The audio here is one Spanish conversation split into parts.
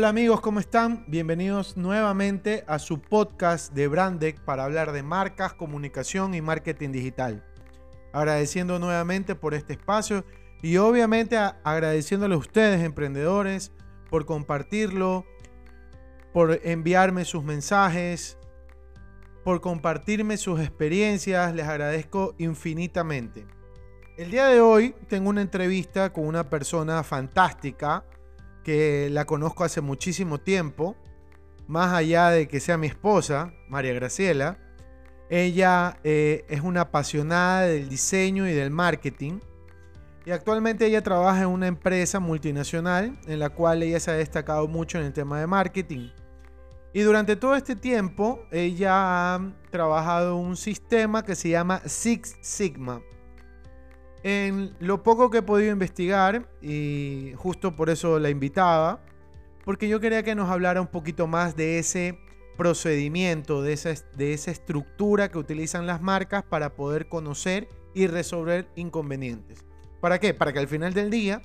Hola amigos, ¿cómo están? Bienvenidos nuevamente a su podcast de Brandec para hablar de marcas, comunicación y marketing digital. Agradeciendo nuevamente por este espacio y obviamente agradeciéndole a ustedes, emprendedores, por compartirlo, por enviarme sus mensajes, por compartirme sus experiencias. Les agradezco infinitamente. El día de hoy tengo una entrevista con una persona fantástica que la conozco hace muchísimo tiempo, más allá de que sea mi esposa, María Graciela. Ella eh, es una apasionada del diseño y del marketing. Y actualmente ella trabaja en una empresa multinacional en la cual ella se ha destacado mucho en el tema de marketing. Y durante todo este tiempo ella ha trabajado un sistema que se llama Six Sigma. En lo poco que he podido investigar, y justo por eso la invitaba, porque yo quería que nos hablara un poquito más de ese procedimiento, de esa, estructura que utilizan las marcas para poder conocer y resolver inconvenientes. ¿Para qué? Para que al final del día,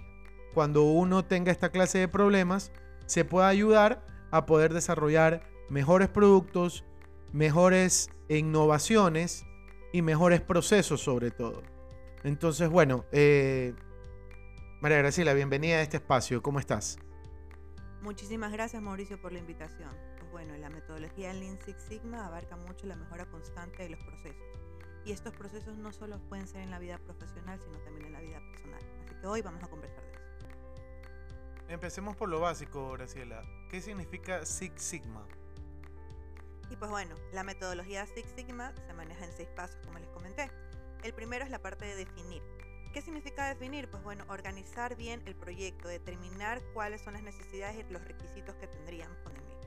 cuando uno tenga esta clase de problemas, se pueda ayudar a poder desarrollar mejores productos, mejores innovaciones y mejores procesos sobre todo. Entonces, bueno, eh, María Graciela, bienvenida a este espacio. ¿Cómo estás? Muchísimas gracias, Mauricio, por la invitación. Pues bueno, la metodología Lean Six Sigma abarca mucho la mejora constante de los procesos. Y estos procesos no solo pueden ser en la vida profesional, sino también en la vida personal. Así que hoy vamos a conversar de eso. Empecemos por lo básico, Graciela. ¿Qué significa Six Sigma? Y pues bueno, la metodología Six Sigma se maneja en seis pasos, como les comenté. El primero es la parte de definir. ¿Qué significa definir? Pues bueno, organizar bien el proyecto, determinar cuáles son las necesidades y los requisitos que tendríamos con el mismo.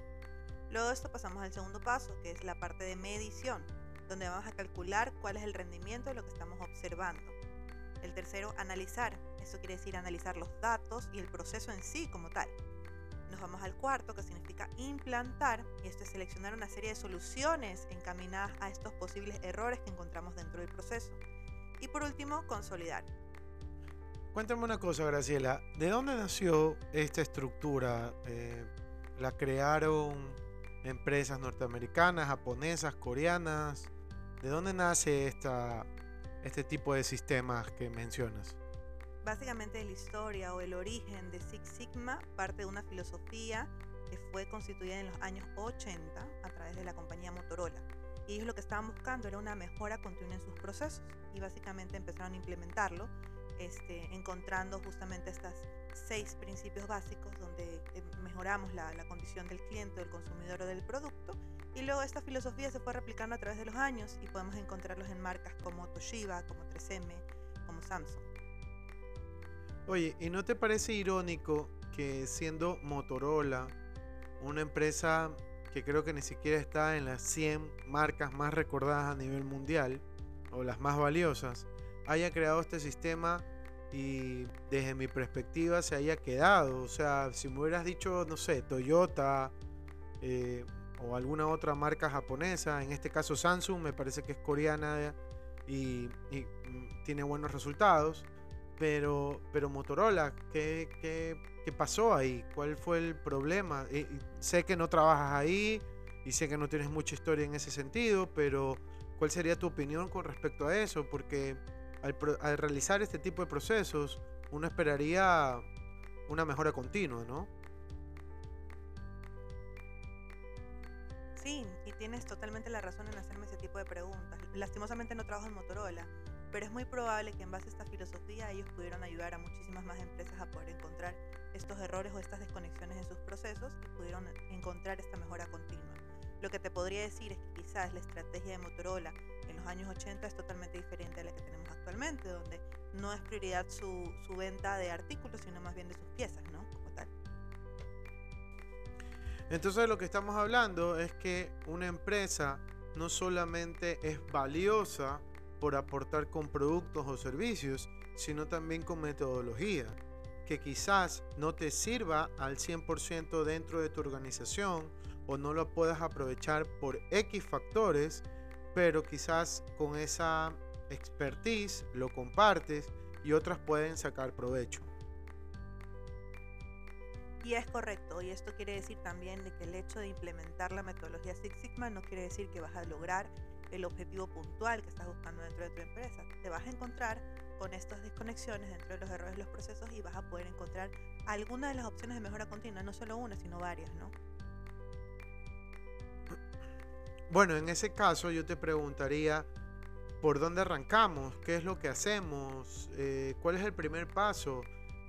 Luego de esto pasamos al segundo paso, que es la parte de medición, donde vamos a calcular cuál es el rendimiento de lo que estamos observando. El tercero, analizar. Eso quiere decir analizar los datos y el proceso en sí como tal. Nos vamos al cuarto, que significa implantar, y esto es seleccionar una serie de soluciones encaminadas a estos posibles errores que encontramos dentro del proceso. Y por último, consolidar. Cuéntame una cosa, Graciela. ¿De dónde nació esta estructura? Eh, ¿La crearon empresas norteamericanas, japonesas, coreanas? ¿De dónde nace esta, este tipo de sistemas que mencionas? Básicamente la historia o el origen de Six Sigma parte de una filosofía que fue constituida en los años 80 a través de la compañía Motorola. Y ellos lo que estaban buscando era una mejora continua en sus procesos y básicamente empezaron a implementarlo, este, encontrando justamente estos seis principios básicos donde eh, mejoramos la, la condición del cliente, del consumidor o del producto. Y luego esta filosofía se fue replicando a través de los años y podemos encontrarlos en marcas como Toshiba, como 3M, como Samsung. Oye, ¿y no te parece irónico que siendo Motorola, una empresa que creo que ni siquiera está en las 100 marcas más recordadas a nivel mundial, o las más valiosas, haya creado este sistema y desde mi perspectiva se haya quedado? O sea, si me hubieras dicho, no sé, Toyota eh, o alguna otra marca japonesa, en este caso Samsung, me parece que es coreana y, tiene buenos resultados pero, pero Motorola, ¿qué, qué, pasó ahí? ¿Cuál fue el problema? sé que no trabajas ahí y sé que no tienes mucha historia en ese sentido, pero ¿cuál sería tu opinión con respecto a eso? Porque al, al realizar este tipo de procesos, uno esperaría una mejora continua, ¿no? Sí, y tienes totalmente la razón en hacerme ese tipo de preguntas. Lastimosamente no trabajo en Motorola, pero es muy probable que en base a esta filosofía ellos pudieron ayudar a muchísimas más empresas a poder encontrar estos errores o estas desconexiones en sus procesos y pudieron encontrar esta mejora continua. Lo que te podría decir es que quizás la estrategia de Motorola en los años 80 es totalmente diferente a la que tenemos actualmente, donde no es prioridad su, su venta de artículos, sino más bien de sus piezas, ¿no? Como tal. Entonces lo que estamos hablando es que una empresa no solamente es valiosa por aportar con productos o servicios, sino también con metodología, que quizás no te sirva al 100% dentro de tu organización o no lo puedas aprovechar por X factores, pero quizás con esa expertise lo compartes y otras pueden sacar provecho. Y es correcto, y esto quiere decir también de que el hecho de implementar la metodología Six Sigma no quiere decir que vas a lograr el objetivo puntual que estás buscando dentro de tu empresa. Te vas a encontrar con estas desconexiones dentro de los errores de los procesos y vas a poder encontrar alguna de las opciones de mejora continua, no solo una, sino varias, ¿no? Bueno, en ese caso yo te preguntaría, ¿por dónde arrancamos? ¿Qué es lo que hacemos? Eh, ¿Cuál es el primer paso?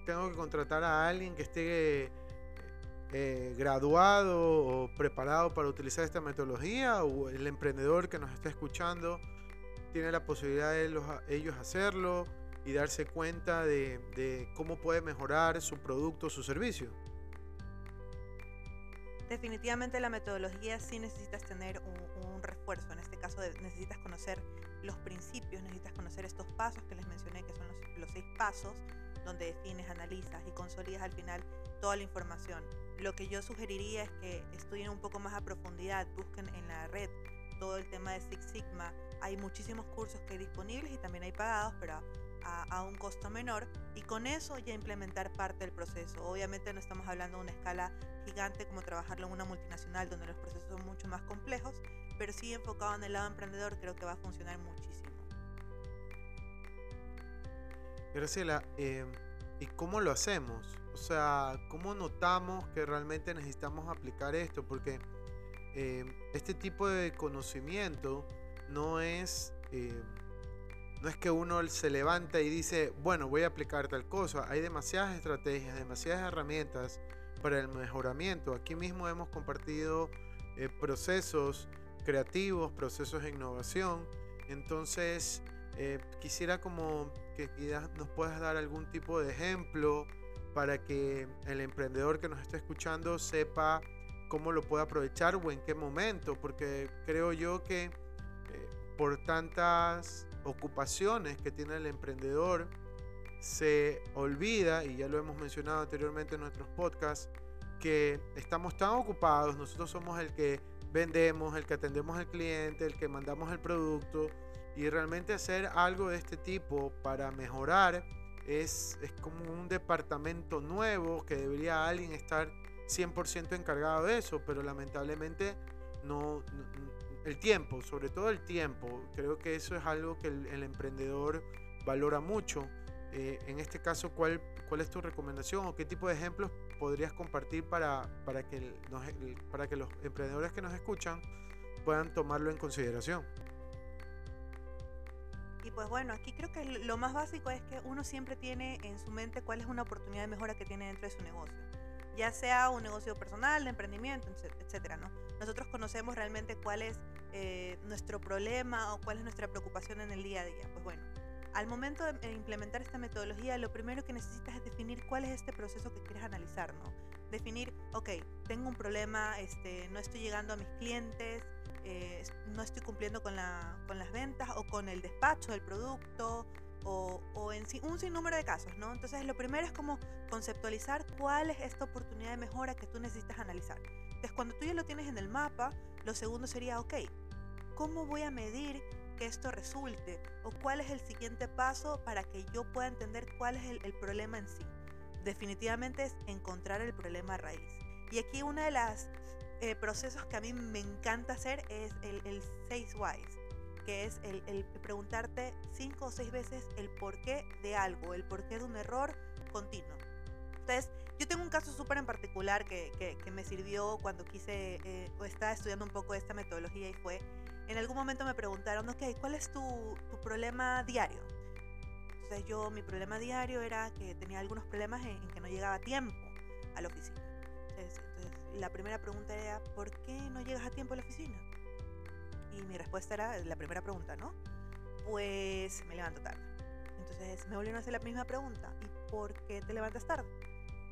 ¿Tengo que contratar a alguien que esté eh, graduado o preparado para utilizar esta metodología? ¿O el emprendedor que nos está escuchando tiene la posibilidad de ellos hacerlo y darse cuenta de cómo puede mejorar su producto o su servicio? Definitivamente la metodología sí necesitas tener un, refuerzo, en este caso necesitas conocer los principios, necesitas conocer estos pasos que les mencioné, que son los, seis pasos, donde defines, analizas y consolidas al final toda la información. Lo que yo sugeriría es que estudien un poco más a profundidad, busquen en la red todo el tema de Six Sigma. Hay muchísimos cursos que hay disponibles y también hay pagados, pero a, un costo menor y con eso ya implementar parte del proceso. Obviamente no estamos hablando de una escala gigante como trabajarlo en una multinacional donde los procesos son mucho más complejos, pero sí enfocado en el lado emprendedor creo que va a funcionar muchísimo. Graciela, eh, ¿y cómo lo hacemos? O sea, ¿cómo notamos que realmente necesitamos aplicar esto? Porque eh, este tipo de conocimiento no es... Eh, no es que uno se levanta y dice, bueno, voy a aplicar tal cosa. Hay demasiadas estrategias, demasiadas herramientas para el mejoramiento. Aquí mismo hemos compartido eh, procesos creativos, procesos de innovación. Entonces, eh, quisiera como que nos puedas dar algún tipo de ejemplo para que el emprendedor que nos está escuchando sepa cómo lo puede aprovechar o en qué momento, porque creo yo que eh, por tantas ocupaciones que tiene el emprendedor, se olvida, y ya lo hemos mencionado anteriormente en nuestros podcasts, que estamos tan ocupados, nosotros somos el que vendemos, el que atendemos al cliente, el que mandamos el producto, y realmente hacer algo de este tipo para mejorar es, es como un departamento nuevo que debería alguien estar 100% encargado de eso, pero lamentablemente no, el tiempo, sobre todo el tiempo. Creo que eso es algo que el, emprendedor valora mucho. Eh, en este caso, ¿cuál, ¿cuál es tu recomendación o qué tipo de ejemplos podrías compartir para, para, que para que los emprendedores que nos escuchan puedan tomarlo en consideración? Y pues bueno, aquí creo que lo más básico es que uno siempre tiene en su mente cuál es una oportunidad de mejora que tiene dentro de su negocio ya sea un negocio personal, de emprendimiento, etcétera, ¿no? Nosotros conocemos realmente cuál es eh, nuestro problema o cuál es nuestra preocupación en el día a día. Pues bueno, al momento de implementar esta metodología, lo primero que necesitas es definir cuál es este proceso que quieres analizar, ¿no? Definir, ok, tengo un problema, este, no estoy llegando a mis clientes, eh, no estoy cumpliendo con, la, con las ventas o con el despacho del producto o, en un sinnúmero de casos, ¿no? Entonces, lo primero es como conceptualizar cuál es esta oportunidad de mejora que tú necesitas analizar. Entonces, cuando tú ya lo tienes en el mapa, lo segundo sería, ok, ¿cómo voy a medir que esto resulte? ¿O cuál es el siguiente paso para que yo pueda entender cuál es el, problema en sí? Definitivamente es encontrar el problema raíz. Y aquí uno de los eh, procesos que a mí me encanta hacer es el, el Six Whys que es el, preguntarte cinco o seis veces el porqué de algo, el porqué de un error continuo. Entonces, yo tengo un caso súper en particular que, que, me sirvió cuando quise eh, o estaba estudiando un poco esta metodología y fue, en algún momento me preguntaron, ok, ¿cuál es tu, tu problema diario? Entonces yo, mi problema diario era que tenía algunos problemas en, que no llegaba tiempo a la oficina. entonces, la primera pregunta era, ¿por qué no llegas a tiempo a la oficina? Y mi respuesta era la primera pregunta, ¿no? Pues me levanto tarde. Entonces me volvieron a hacer la misma pregunta. ¿Y por qué te levantas tarde?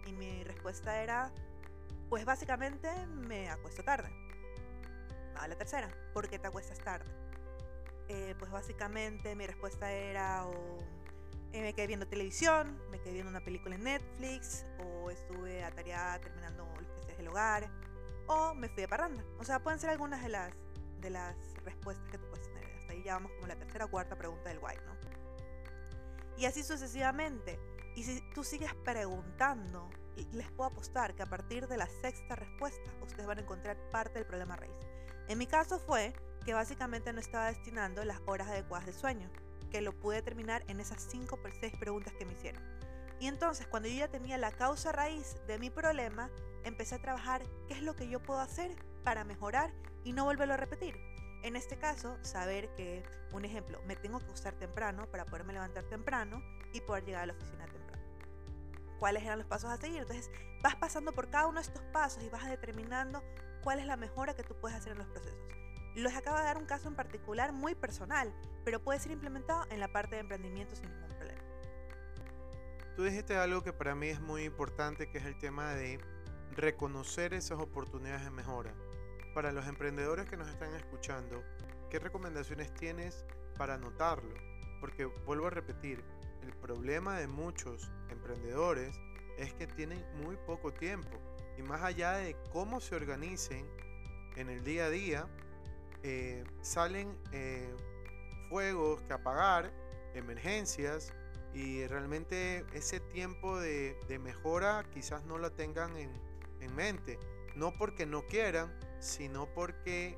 Y mi respuesta era Pues básicamente me acuesto tarde. A la tercera, ¿por qué te acuestas tarde? Eh, pues básicamente mi respuesta era o eh, me quedé viendo televisión, me quedé viendo una película en Netflix, o estuve atareada terminando los quehaceres del hogar, o me fui de parranda. O sea, pueden ser algunas de las, de las respuestas que tú puedes tener. Hasta ahí ya vamos como la tercera o cuarta pregunta del why, ¿no? Y así sucesivamente. Y si tú sigues preguntando, les puedo apostar que a partir de la sexta respuesta ustedes van a encontrar parte del problema raíz. En mi caso fue que básicamente no estaba destinando las horas adecuadas de sueño, que lo pude terminar en esas 5 o 6 preguntas que me hicieron. Y entonces cuando yo ya tenía la causa raíz de mi problema, empecé a trabajar qué es lo que yo puedo hacer para mejorar y no volverlo a repetir. En este caso, saber que, un ejemplo, me tengo que acostar temprano para poderme levantar temprano y poder llegar a la oficina temprano. ¿Cuáles eran los pasos a seguir? Entonces, vas pasando por cada uno de estos pasos y vas determinando cuál es la mejora que tú puedes hacer en los procesos. Les acabo de dar un caso en particular muy personal, pero puede ser implementado en la parte de emprendimiento sin ningún problema. Tú dijiste algo que para mí es muy importante, que es el tema de reconocer esas oportunidades de mejora. Para los emprendedores que nos están escuchando, ¿qué recomendaciones tienes para notarlo? Porque vuelvo a repetir, el problema de muchos emprendedores es que tienen muy poco tiempo y más allá de cómo se organicen en el día a día, eh, salen eh, fuegos que apagar, emergencias, y realmente ese tiempo de, mejora quizás no lo tengan en, mente. No porque no quieran, sino porque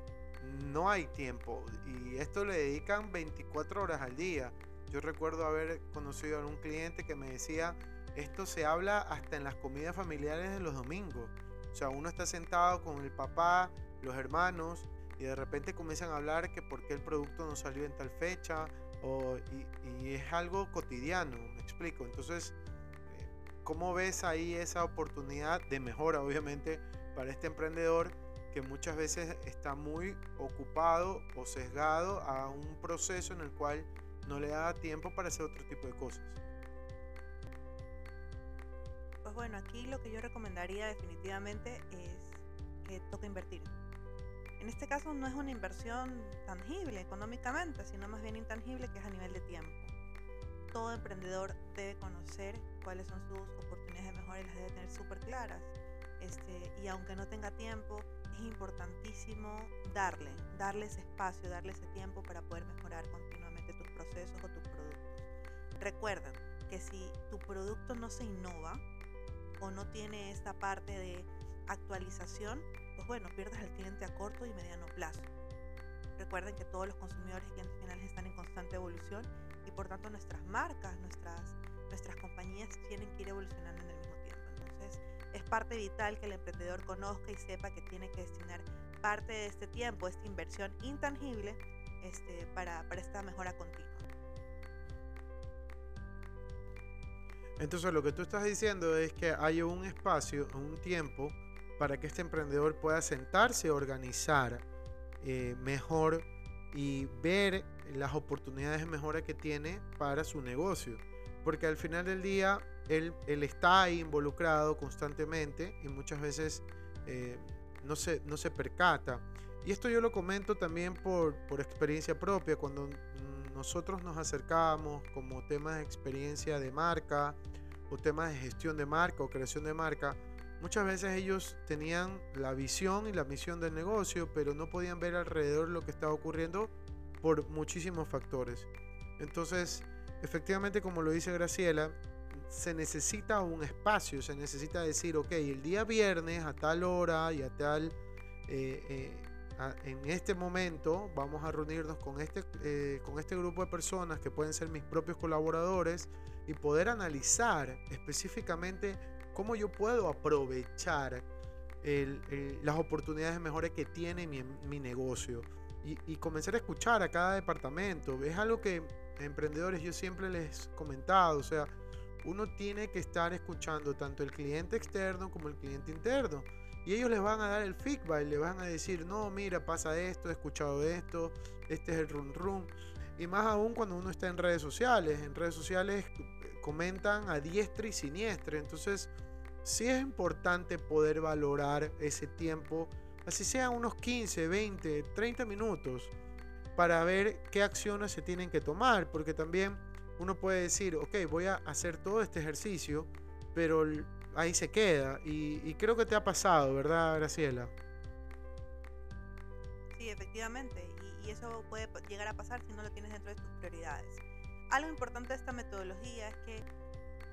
no hay tiempo. Y esto le dedican 24 horas al día. Yo recuerdo haber conocido a un cliente que me decía, esto se habla hasta en las comidas familiares de los domingos. O sea, uno está sentado con el papá, los hermanos, y de repente comienzan a hablar que por qué el producto no salió en tal fecha o, y, es algo cotidiano, me explico. Entonces, eh, ¿cómo ves ahí esa oportunidad de mejora, obviamente, para este emprendedor que muchas veces está muy ocupado o sesgado a un proceso en el cual no le da tiempo para hacer otro tipo de cosas? Pues bueno, aquí lo que yo recomendaría definitivamente es que toque invertir en este caso no es una inversión tangible económicamente, sino más bien intangible que es a nivel de tiempo. Todo emprendedor debe conocer cuáles son sus oportunidades de mejora y las debe tener súper claras. Este, y aunque no tenga tiempo, es importantísimo darle, darle ese espacio, darle ese tiempo para poder mejorar continuamente procesos o tus productos. Recuerda que si tu producto no se innova o no tiene esta parte de actualización, pues bueno, pierdes al cliente a corto y mediano plazo. Recuerden que todos los consumidores y clientes finales están en constante evolución y por tanto nuestras marcas, nuestras, nuestras compañías tienen que ir evolucionando en el mismo tiempo. Entonces es parte vital que el emprendedor conozca y sepa que tiene que destinar parte de este tiempo, esta inversión intangible este, para, para esta mejora continua. Entonces lo que tú estás diciendo es que hay un espacio, un tiempo para que este emprendedor pueda sentarse, organizar eh, mejor y ver las oportunidades de mejora que tiene para su negocio. Porque al final del día él, él está ahí involucrado constantemente y muchas veces eh, no, se, no se percata. Y esto yo lo comento también por, por experiencia propia, cuando nosotros nos acercamos como temas de experiencia de marca o temas de gestión de marca o creación de marca, Muchas veces ellos tenían la visión y la misión del negocio, pero no podían ver alrededor lo que estaba ocurriendo por muchísimos factores. Entonces, efectivamente, como lo dice Graciela, se necesita un espacio, se necesita decir, ok, el día viernes a tal hora y a tal, eh, eh, en este momento vamos a reunirnos con este, eh, con este grupo de personas que pueden ser mis propios colaboradores y poder analizar específicamente cómo yo puedo aprovechar las oportunidades de mejora que tiene mi, negocio y, comenzar a escuchar a cada departamento. Es algo que emprendedores yo siempre les he comentado, o sea, uno tiene que estar escuchando tanto el cliente externo como el cliente interno. Y ellos les van a dar el feedback, le van a decir, no, mira, pasa esto, he escuchado esto, este es el run run. Y más aún cuando uno está en redes sociales. En redes sociales comentan a diestra y siniestra. Entonces, sí es importante poder valorar ese tiempo, así sea unos 15, 20, 30 minutos, para ver qué acciones se tienen que tomar, porque también uno puede decir, ok, voy a hacer todo este ejercicio, pero ahí se queda. Y, creo que te ha pasado, ¿verdad, Graciela? Sí, efectivamente. Y, y, eso puede llegar a pasar si no lo tienes dentro de tus prioridades. Algo importante de esta metodología es que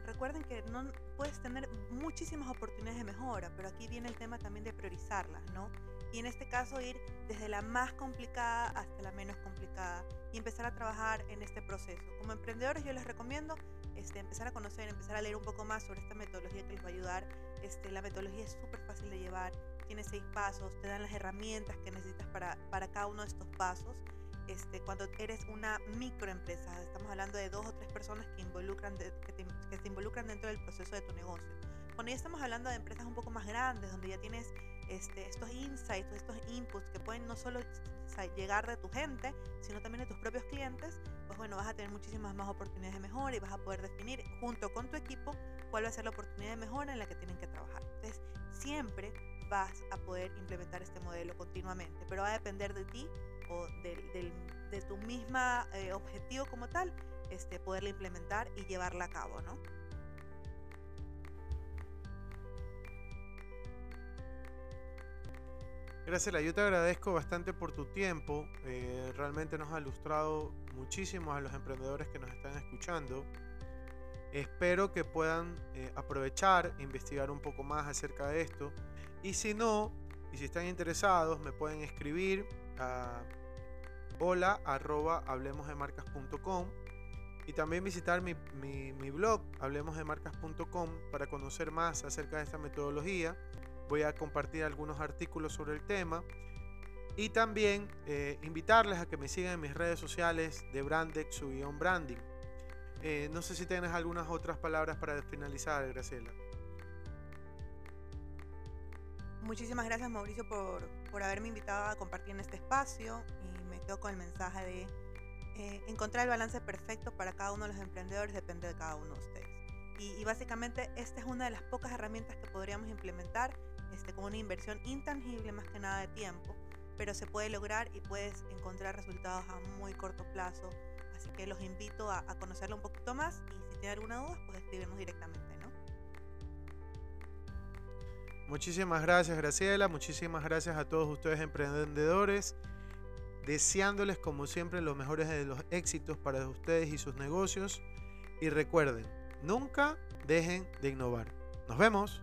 recuerden que no puedes tener muchísimas oportunidades de mejora, pero aquí viene el tema también de priorizarlas, ¿no? Y en este caso ir desde la más complicada hasta la menos complicada y empezar a trabajar en este proceso. Como emprendedores yo les recomiendo este, empezar a conocer, empezar a leer un poco más sobre esta metodología que les va a ayudar. Este, la metodología es súper fácil de llevar, tiene seis pasos, te dan las herramientas que necesitas para, para cada uno de estos pasos. Este, cuando eres una microempresa, estamos hablando de dos o tres personas que, involucran que, que se involucran dentro del proceso de tu negocio. Cuando ya estamos hablando de empresas un poco más grandes, donde ya tienes este, estos insights, estos inputs que pueden no solo llegar de tu gente, sino también de tus propios clientes, pues bueno, vas a tener muchísimas más oportunidades de mejora y vas a poder definir junto con tu equipo cuál va a ser la oportunidad de mejora en la que tienen que trabajar. Entonces, siempre vas a poder implementar este modelo continuamente, pero va a depender de ti o de tu misma eh, objetivo como tal, este, poderla implementar y llevarla a cabo, ¿no? Graciela, yo te agradezco bastante por tu tiempo. Eh, realmente nos ha ilustrado muchísimo a los emprendedores que nos están escuchando. Espero que puedan eh, aprovechar, investigar un poco más acerca de esto. Y si no, y si están interesados, me pueden escribir a hola arroba hablemosdemarcas.com y también visitar mi, mi, mi blog hablemosdemarcas.com para conocer más acerca de esta metodología voy a compartir algunos artículos sobre el tema y también eh, invitarles a que me sigan en mis redes sociales de Brandex, su guion branding. Eh, no sé si tienes algunas otras palabras para finalizar, Graciela. Muchísimas gracias Mauricio por, por haberme invitado a compartir en este espacio y me quedo con el mensaje de eh, encontrar el balance perfecto para cada uno de los emprendedores depende de cada uno de ustedes. Y, y, básicamente esta es una de las pocas herramientas que podríamos implementar este, con una inversión intangible más que nada de tiempo, pero se puede lograr y puedes encontrar resultados a muy corto plazo. Así que los invito a, conocerlo un poquito más y si tienen alguna duda, pues escribirnos directamente, ¿no? Muchísimas gracias, Graciela. Muchísimas gracias a todos ustedes emprendedores. Deseándoles como siempre los mejores de los éxitos para ustedes y sus negocios. Y recuerden, nunca dejen de innovar. Nos vemos.